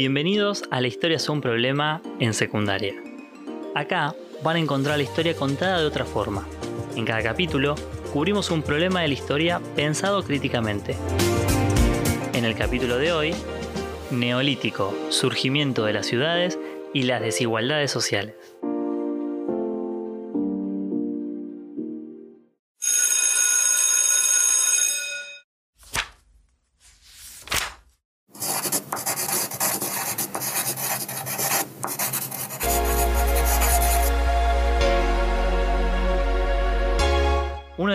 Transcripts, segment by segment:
Bienvenidos a La Historia es un problema en secundaria. Acá van a encontrar la historia contada de otra forma. En cada capítulo cubrimos un problema de la historia pensado críticamente. En el capítulo de hoy, Neolítico, surgimiento de las ciudades y las desigualdades sociales.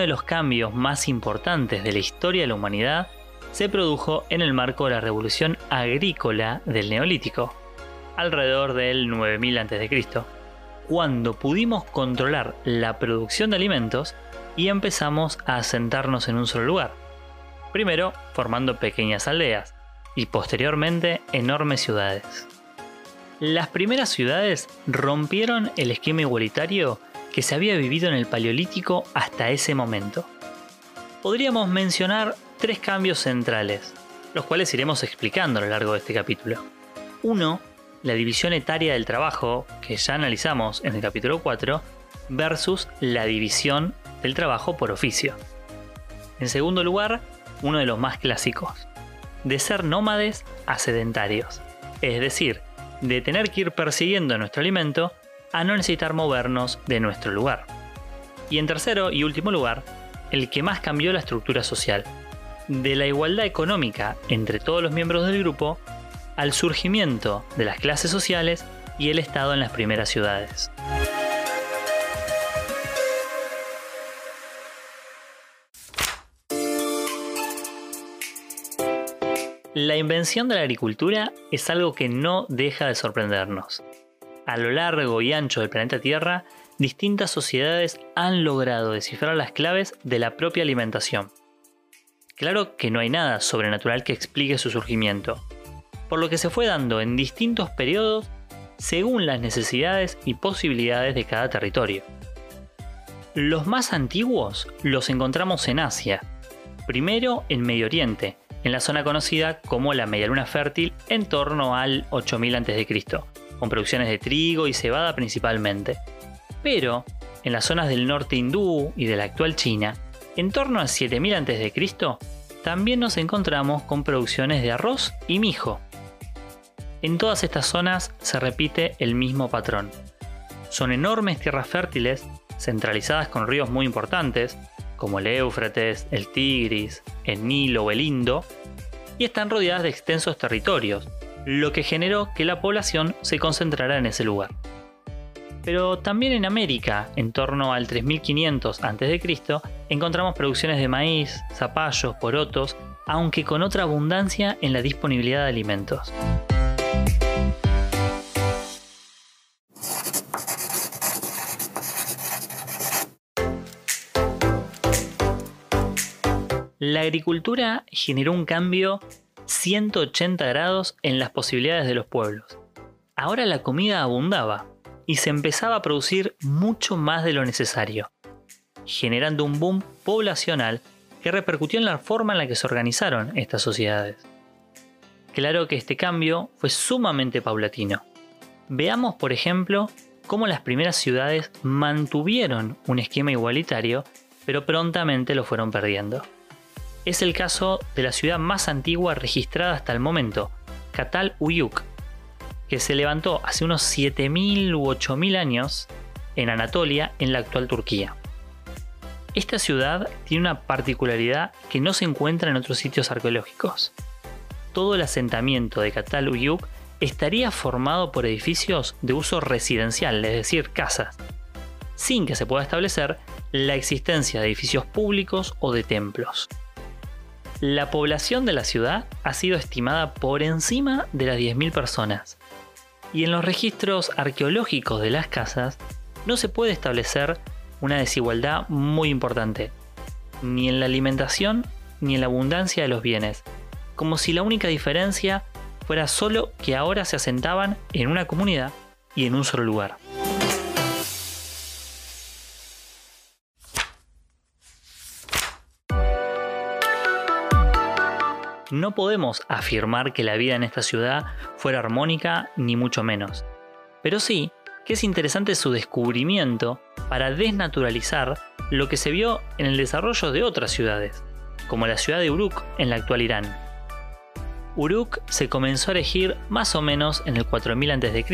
De los cambios más importantes de la historia de la humanidad se produjo en el marco de la revolución agrícola del Neolítico, alrededor del 9000 a.C., cuando pudimos controlar la producción de alimentos y empezamos a asentarnos en un solo lugar. Primero formando pequeñas aldeas y posteriormente enormes ciudades. Las primeras ciudades rompieron el esquema igualitario que se había vivido en el Paleolítico hasta ese momento. Podríamos mencionar tres cambios centrales, los cuales iremos explicando a lo largo de este capítulo. Uno, la división etaria del trabajo, que ya analizamos en el capítulo 4, versus la división del trabajo por oficio. En segundo lugar, uno de los más clásicos, de ser nómades a sedentarios, es decir, de tener que ir persiguiendo nuestro alimento a no necesitar movernos de nuestro lugar. Y en tercero y último lugar, el que más cambió la estructura social, de la igualdad económica entre todos los miembros del grupo al surgimiento de las clases sociales y el Estado en las primeras ciudades. La invención de la agricultura es algo que no deja de sorprendernos a lo largo y ancho del planeta Tierra, distintas sociedades han logrado descifrar las claves de la propia alimentación. Claro que no hay nada sobrenatural que explique su surgimiento, por lo que se fue dando en distintos periodos según las necesidades y posibilidades de cada territorio. Los más antiguos los encontramos en Asia, primero en Medio Oriente, en la zona conocida como la Media Luna Fértil en torno al 8000 a.C., con producciones de trigo y cebada principalmente. Pero, en las zonas del norte hindú y de la actual China, en torno a 7000 a.C., también nos encontramos con producciones de arroz y mijo. En todas estas zonas se repite el mismo patrón. Son enormes tierras fértiles, centralizadas con ríos muy importantes, como el Éufrates, el Tigris, el Nilo o el Indo, y están rodeadas de extensos territorios, lo que generó que la población se concentrara en ese lugar. Pero también en América, en torno al 3500 a.C., encontramos producciones de maíz, zapallos, porotos, aunque con otra abundancia en la disponibilidad de alimentos. La agricultura generó un cambio 180 grados en las posibilidades de los pueblos. Ahora la comida abundaba y se empezaba a producir mucho más de lo necesario, generando un boom poblacional que repercutió en la forma en la que se organizaron estas sociedades. Claro que este cambio fue sumamente paulatino. Veamos, por ejemplo, cómo las primeras ciudades mantuvieron un esquema igualitario, pero prontamente lo fueron perdiendo es el caso de la ciudad más antigua registrada hasta el momento, Katal Uyuk, que se levantó hace unos 7.000 u 8.000 años en Anatolia, en la actual Turquía. Esta ciudad tiene una particularidad que no se encuentra en otros sitios arqueológicos. Todo el asentamiento de Katal Uyuk estaría formado por edificios de uso residencial, es decir, casas, sin que se pueda establecer la existencia de edificios públicos o de templos. La población de la ciudad ha sido estimada por encima de las 10.000 personas. Y en los registros arqueológicos de las casas no se puede establecer una desigualdad muy importante, ni en la alimentación ni en la abundancia de los bienes, como si la única diferencia fuera solo que ahora se asentaban en una comunidad y en un solo lugar. No podemos afirmar que la vida en esta ciudad fuera armónica ni mucho menos. Pero sí que es interesante su descubrimiento para desnaturalizar lo que se vio en el desarrollo de otras ciudades, como la ciudad de Uruk en la actual Irán. Uruk se comenzó a erigir más o menos en el 4000 a.C.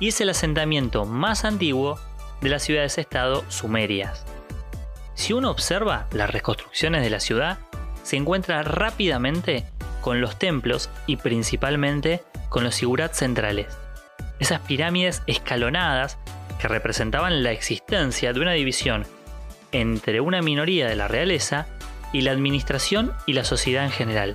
y es el asentamiento más antiguo de las ciudades-estado sumerias. Si uno observa las reconstrucciones de la ciudad, se encuentra rápidamente con los templos y principalmente con los sigurats centrales. Esas pirámides escalonadas que representaban la existencia de una división entre una minoría de la realeza y la administración y la sociedad en general.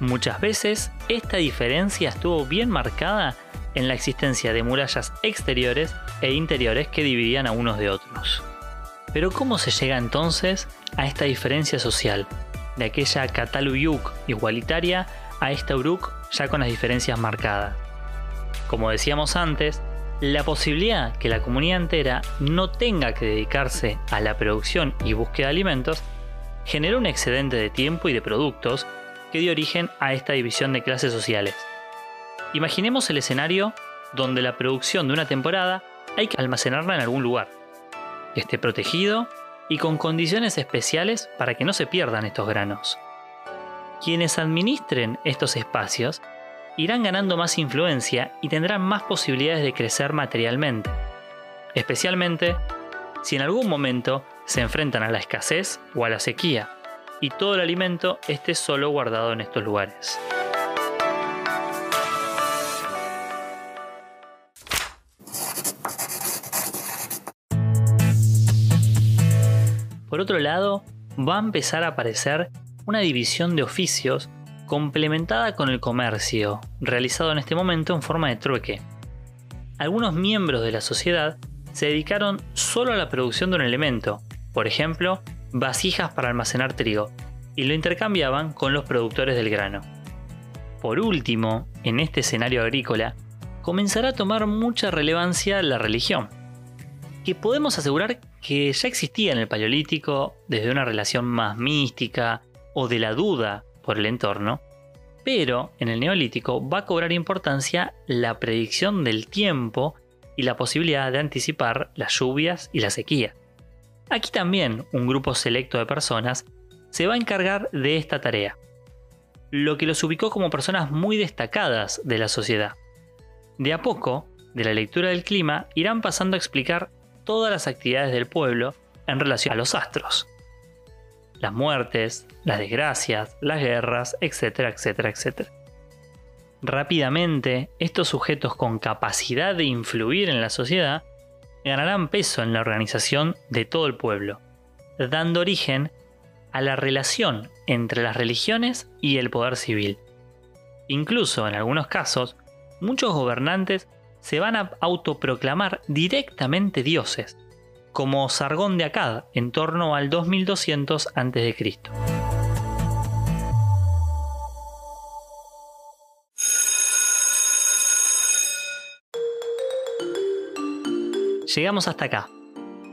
Muchas veces esta diferencia estuvo bien marcada en la existencia de murallas exteriores e interiores que dividían a unos de otros. Pero ¿cómo se llega entonces a esta diferencia social? De aquella Cataluyuk igualitaria a esta Uruk ya con las diferencias marcadas. Como decíamos antes, la posibilidad que la comunidad entera no tenga que dedicarse a la producción y búsqueda de alimentos generó un excedente de tiempo y de productos que dio origen a esta división de clases sociales. Imaginemos el escenario donde la producción de una temporada hay que almacenarla en algún lugar, que esté protegido y con condiciones especiales para que no se pierdan estos granos. Quienes administren estos espacios irán ganando más influencia y tendrán más posibilidades de crecer materialmente, especialmente si en algún momento se enfrentan a la escasez o a la sequía, y todo el alimento esté solo guardado en estos lugares. Por otro lado, va a empezar a aparecer una división de oficios complementada con el comercio, realizado en este momento en forma de trueque. Algunos miembros de la sociedad se dedicaron solo a la producción de un elemento, por ejemplo, vasijas para almacenar trigo, y lo intercambiaban con los productores del grano. Por último, en este escenario agrícola, comenzará a tomar mucha relevancia la religión, que podemos asegurar que ya existía en el Paleolítico desde una relación más mística o de la duda por el entorno, pero en el Neolítico va a cobrar importancia la predicción del tiempo y la posibilidad de anticipar las lluvias y la sequía. Aquí también un grupo selecto de personas se va a encargar de esta tarea, lo que los ubicó como personas muy destacadas de la sociedad. De a poco, de la lectura del clima, irán pasando a explicar todas las actividades del pueblo en relación a los astros. Las muertes, las desgracias, las guerras, etcétera, etcétera, etcétera. Rápidamente, estos sujetos con capacidad de influir en la sociedad ganarán peso en la organización de todo el pueblo, dando origen a la relación entre las religiones y el poder civil. Incluso en algunos casos, muchos gobernantes se van a autoproclamar directamente dioses, como Sargón de Akkad en torno al 2200 a.C. Llegamos hasta acá,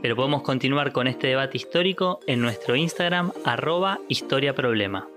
pero podemos continuar con este debate histórico en nuestro Instagram arroba historiaproblema.